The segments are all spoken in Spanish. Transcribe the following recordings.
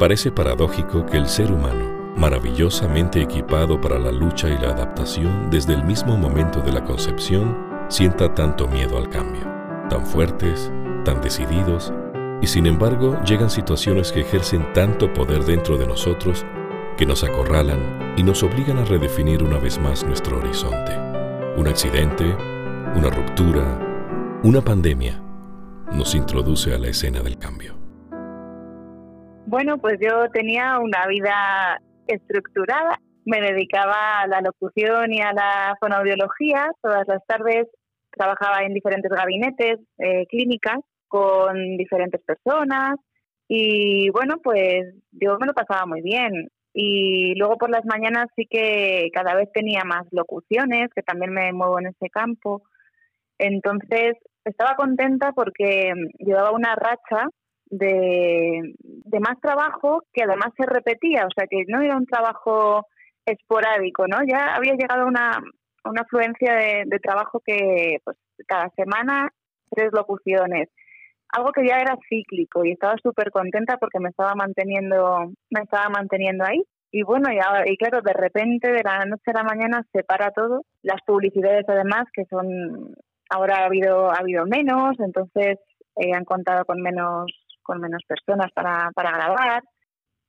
Parece paradójico que el ser humano, maravillosamente equipado para la lucha y la adaptación desde el mismo momento de la concepción, sienta tanto miedo al cambio, tan fuertes, tan decididos, y sin embargo llegan situaciones que ejercen tanto poder dentro de nosotros que nos acorralan y nos obligan a redefinir una vez más nuestro horizonte. Un accidente, una ruptura, una pandemia nos introduce a la escena del cambio. Bueno, pues yo tenía una vida estructurada. Me dedicaba a la locución y a la fonoaudiología. Todas las tardes trabajaba en diferentes gabinetes, eh, clínicas, con diferentes personas. Y bueno, pues yo me lo pasaba muy bien. Y luego por las mañanas sí que cada vez tenía más locuciones, que también me muevo en ese campo. Entonces estaba contenta porque llevaba una racha de, más trabajo que además se repetía, o sea que no era un trabajo esporádico, ¿no? Ya había llegado una, una afluencia de, de trabajo que pues cada semana tres locuciones, algo que ya era cíclico y estaba súper contenta porque me estaba manteniendo, me estaba manteniendo ahí. Y bueno, y, y claro, de repente de la noche a la mañana se para todo. Las publicidades además, que son, ahora ha habido, ha habido menos, entonces eh, han contado con menos, con menos personas para, para grabar.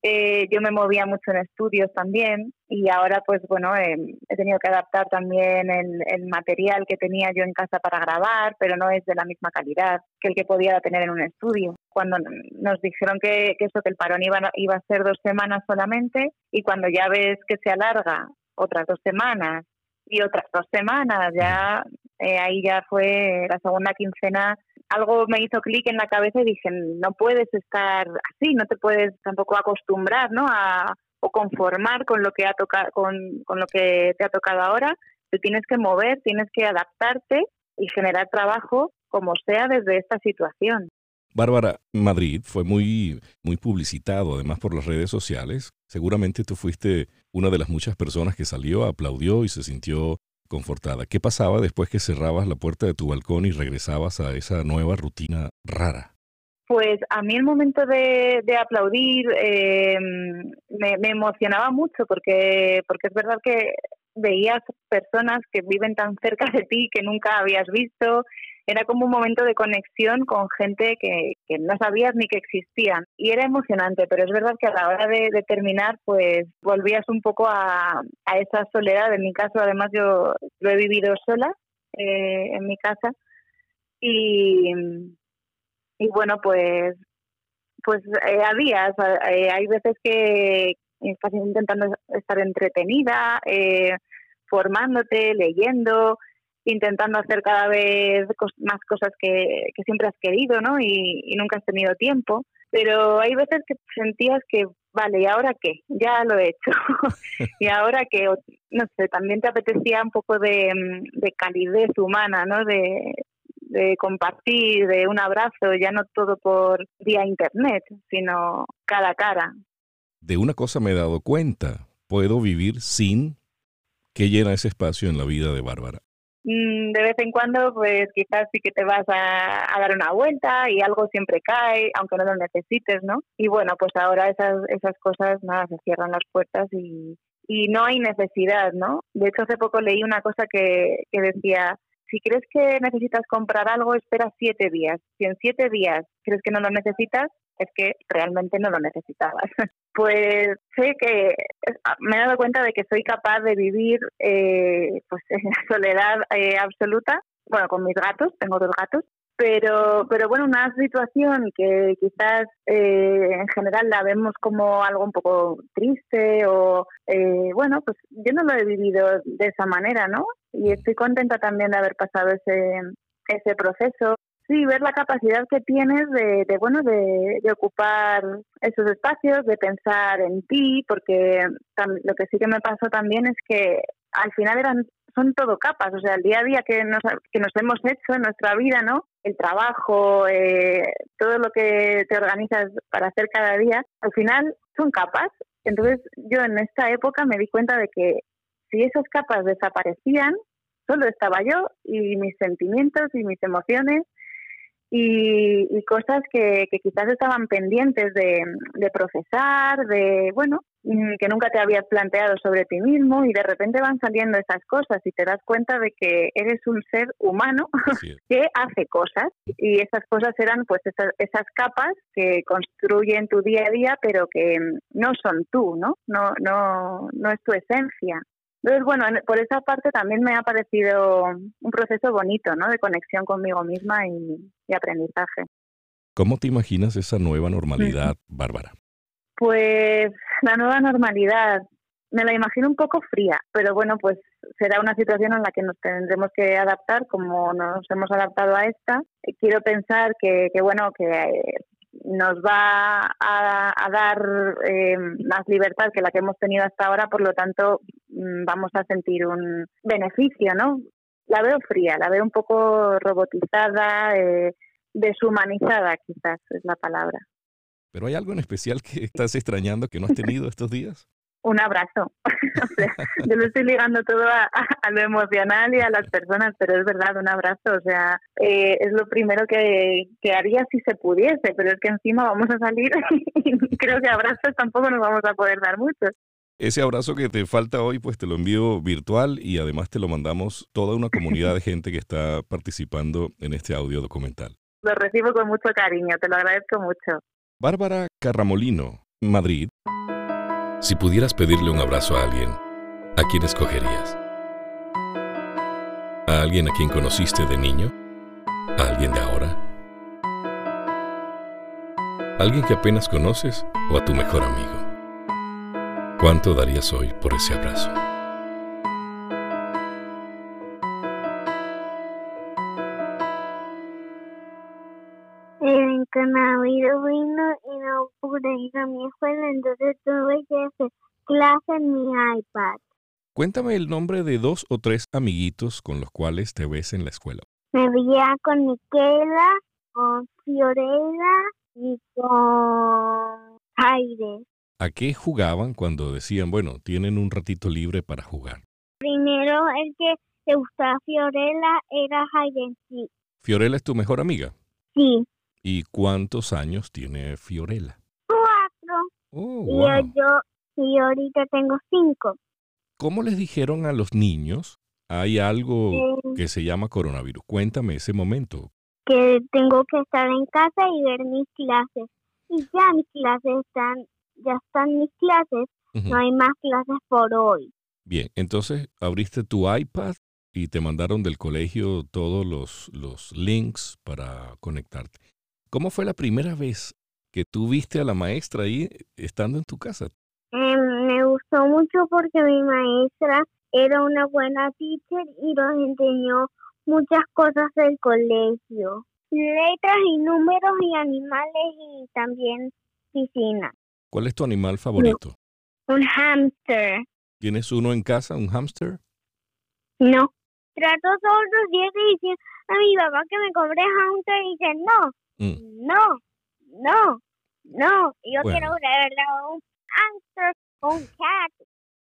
Eh, yo me movía mucho en estudios también y ahora pues bueno eh, he tenido que adaptar también el, material que tenía yo en casa para grabar pero no es de la misma calidad que el que podía tener en un estudio cuando nos dijeron que, que eso que el parón iba, iba a ser dos semanas solamente y cuando ya ves que se alarga otras dos semanas y otras dos semanas ya eh, ahí ya fue la segunda quincena algo me hizo clic en la cabeza y dije, no puedes estar así, no te puedes tampoco acostumbrar, ¿no? A, o conformar con lo que ha tocado, con, con lo que te ha tocado ahora. Te tienes que mover, tienes que adaptarte y generar trabajo como sea desde esta situación. Bárbara, Madrid fue muy, muy publicitado, además por las redes sociales. Seguramente tú fuiste una de las muchas personas que salió, aplaudió y se sintió confortada. ¿Qué pasaba después que cerrabas la puerta de tu balcón y regresabas a esa nueva rutina rara? Pues a mí el momento de, aplaudir eh, me, me, emocionaba mucho porque, porque es verdad que veías personas que viven tan cerca de ti que nunca habías visto era como un momento de conexión con gente que, no sabías ni que existían. Y era emocionante, pero es verdad que a la hora de, terminar, pues volvías un poco a, esa soledad. En mi caso, además, yo lo he vivido sola eh, en mi casa. Y, y bueno, pues pues eh, a días, eh, hay veces que estás intentando estar entretenida, formándote, leyendo, intentando hacer cada vez más cosas que, siempre has querido, ¿no? Y, nunca has tenido tiempo. Pero hay veces que sentías que, vale, ¿y ahora qué? Ya lo he hecho. y ahora que, no sé, también te apetecía un poco de, de calidez humana, ¿no? De, de compartir, de un abrazo, ya no todo por vía internet, sino cara a cara. De una cosa me he dado cuenta, puedo vivir sin que llena ese espacio en la vida de Bárbara. Mm, de vez en cuando, pues quizás sí que te vas a, dar una vuelta y algo siempre cae, aunque no lo necesites, ¿no? Y bueno, pues ahora esas, esas cosas, nada, se cierran las puertas y, y no hay necesidad, ¿no? De hecho, hace poco leí una cosa que, que decía, si crees que necesitas comprar algo, espera siete días. Si en siete días crees que no lo necesitas, es que realmente no lo necesitabas. Pues sé que ah, me he dado cuenta de que soy capaz de vivir eh, pues en la soledad eh, absoluta, bueno, con mis gatos, tengo dos gatos, pero, pero bueno, una situación que quizás eh, en general la vemos como algo un poco triste o, bueno, pues yo no lo he vivido de esa manera, ¿no? Y estoy contenta también de haber pasado ese, ese proceso Sí, ver la capacidad que tienes de, bueno, de, ocupar esos espacios, de pensar en ti, porque lo que sí que me pasó también es que al final eran son todo capas, o sea, el día a día que nos, que nos hemos hecho en nuestra vida, ¿no? El trabajo, eh, todo lo que te organizas para hacer cada día, al final son capas. Entonces yo en esta época me di cuenta de que si esas capas desaparecían, solo estaba yo y mis sentimientos y mis emociones y, cosas que, quizás estaban pendientes de, procesar, de, bueno, mm, que nunca te habías planteado sobre ti mismo y de repente van saliendo esas cosas y te das cuenta de que eres un ser humano que hace cosas y esas cosas eran pues esas, esas, capas que construyen tu día a día pero que no son tú, ¿no? No, no, no es tu esencia. Entonces, bueno, por esa parte también me ha parecido un proceso bonito, ¿no? De conexión conmigo misma y, aprendizaje. ¿Cómo te imaginas esa nueva normalidad, Bárbara? Pues la nueva normalidad, me la imagino un poco fría, pero bueno, pues será una situación en la que nos tendremos que adaptar como nos hemos adaptado a esta. Quiero pensar que, que bueno, que nos va a, dar eh, más libertad que la que hemos tenido hasta ahora, por lo tanto vamos a sentir un beneficio, ¿no? La veo fría, la veo un poco robotizada, eh, deshumanizada quizás es la palabra. ¿Pero hay algo en especial que estás extrañando que no has tenido estos días? un abrazo. yo lo estoy ligando todo a, lo emocional y a las personas, pero es verdad, un abrazo. O sea, eh, es lo primero que, que, haría si se pudiese, pero es que encima vamos a salir y creo que abrazos tampoco nos vamos a poder dar muchos. Ese abrazo que te falta hoy, pues te lo envío virtual y además te lo mandamos toda una comunidad de gente que está participando en este audio documental. Lo recibo con mucho cariño, te lo agradezco mucho. Bárbara Carramolino, Madrid. Si pudieras pedirle un abrazo a alguien, ¿a quién escogerías? ¿A alguien a quien conociste de niño? ¿A alguien de ahora? ¿A alguien que apenas conoces o a tu mejor amigo? ¿Cuánto darías hoy por ese abrazo? Navidad vino y no pude ir a mi escuela, entonces tuve que hacer clase en mi iPad. Cuéntame el nombre de dos o tres amiguitos con los cuales te ves en la escuela. Me veía con Miquela, con Fiorella y con Jaire. ¿A qué jugaban cuando decían, bueno, tienen un ratito libre para jugar? Primero el que le gustaba Fiorella era. Sí. ¿Fiorella es tu mejor amiga? Sí. ¿Y cuántos años tiene Fiorella? Cuatro. Oh, y yo, y ahorita tengo cinco. ¿Cómo les dijeron a los niños? Hay algo que se llama coronavirus. Cuéntame ese momento. Que tengo que estar en casa y ver mis clases. Y ya mis clases están, ya están mis clases. No hay más clases por hoy. Bien, entonces abriste tu iPad y te mandaron del colegio todos los, los links para conectarte. ¿Cómo fue la primera vez que tú viste a la maestra ahí estando en tu casa? Eh, me gustó mucho porque mi maestra era una buena teacher y nos enseñó muchas cosas del colegio. Letras y números y animales y también piscina. ¿Cuál es tu animal favorito? Un hámster. ¿Tienes uno en casa, un hámster? No. Trato todos los días de decir a mi papá que me compre hámster y dice no. Mm. No, no, no. Yo quiero un hamster un cat.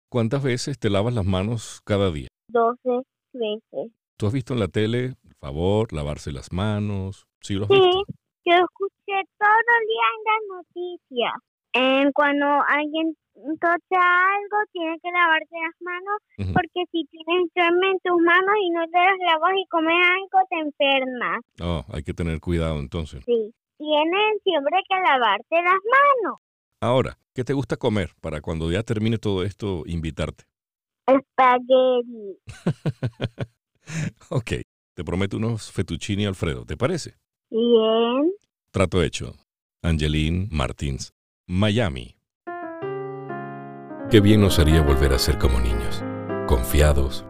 ¿Cuántas veces te lavas las manos cada día? Doce veces. ¿Tú has visto en la tele, por favor, lavarse las manos? Sí, lo has sí, yo escuché todo el día en las noticias. Cuando alguien toca algo, tiene que lavarse las manos, porque si tienes germen en tus manos y no te las lavas y comes algo, te enfermas. Oh, hay que tener cuidado entonces. Sí, tienes siempre que lavarte las manos. Ahora, ¿qué te gusta comer para cuando ya termine todo esto invitarte? Espagueti. ok, te prometo unos fettuccini Alfredo, ¿te parece? Bien. Trato hecho. Angeline Martins, Miami. Qué bien nos haría volver a ser como niños, confiados,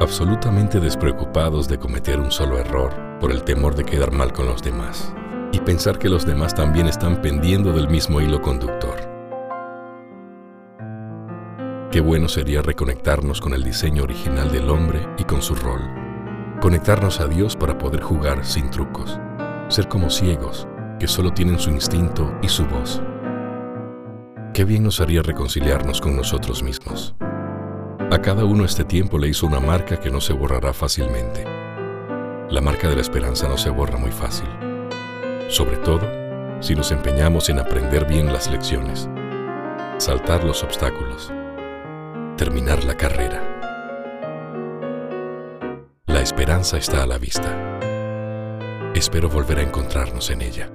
absolutamente despreocupados de cometer un solo error por el temor de quedar mal con los demás y pensar que los demás también están pendiendo del mismo hilo conductor. Qué bueno sería reconectarnos con el diseño original del hombre y con su rol. Conectarnos a Dios para poder jugar sin trucos. Ser como ciegos, que solo tienen su instinto y su voz. Qué bien nos haría reconciliarnos con nosotros mismos. A cada uno este tiempo le hizo una marca que no se borrará fácilmente. La marca de la esperanza no se borra muy fácil, sobre todo si nos empeñamos en aprender bien las lecciones, saltar los obstáculos, terminar la carrera. La esperanza está a la vista. Espero volver a encontrarnos en ella.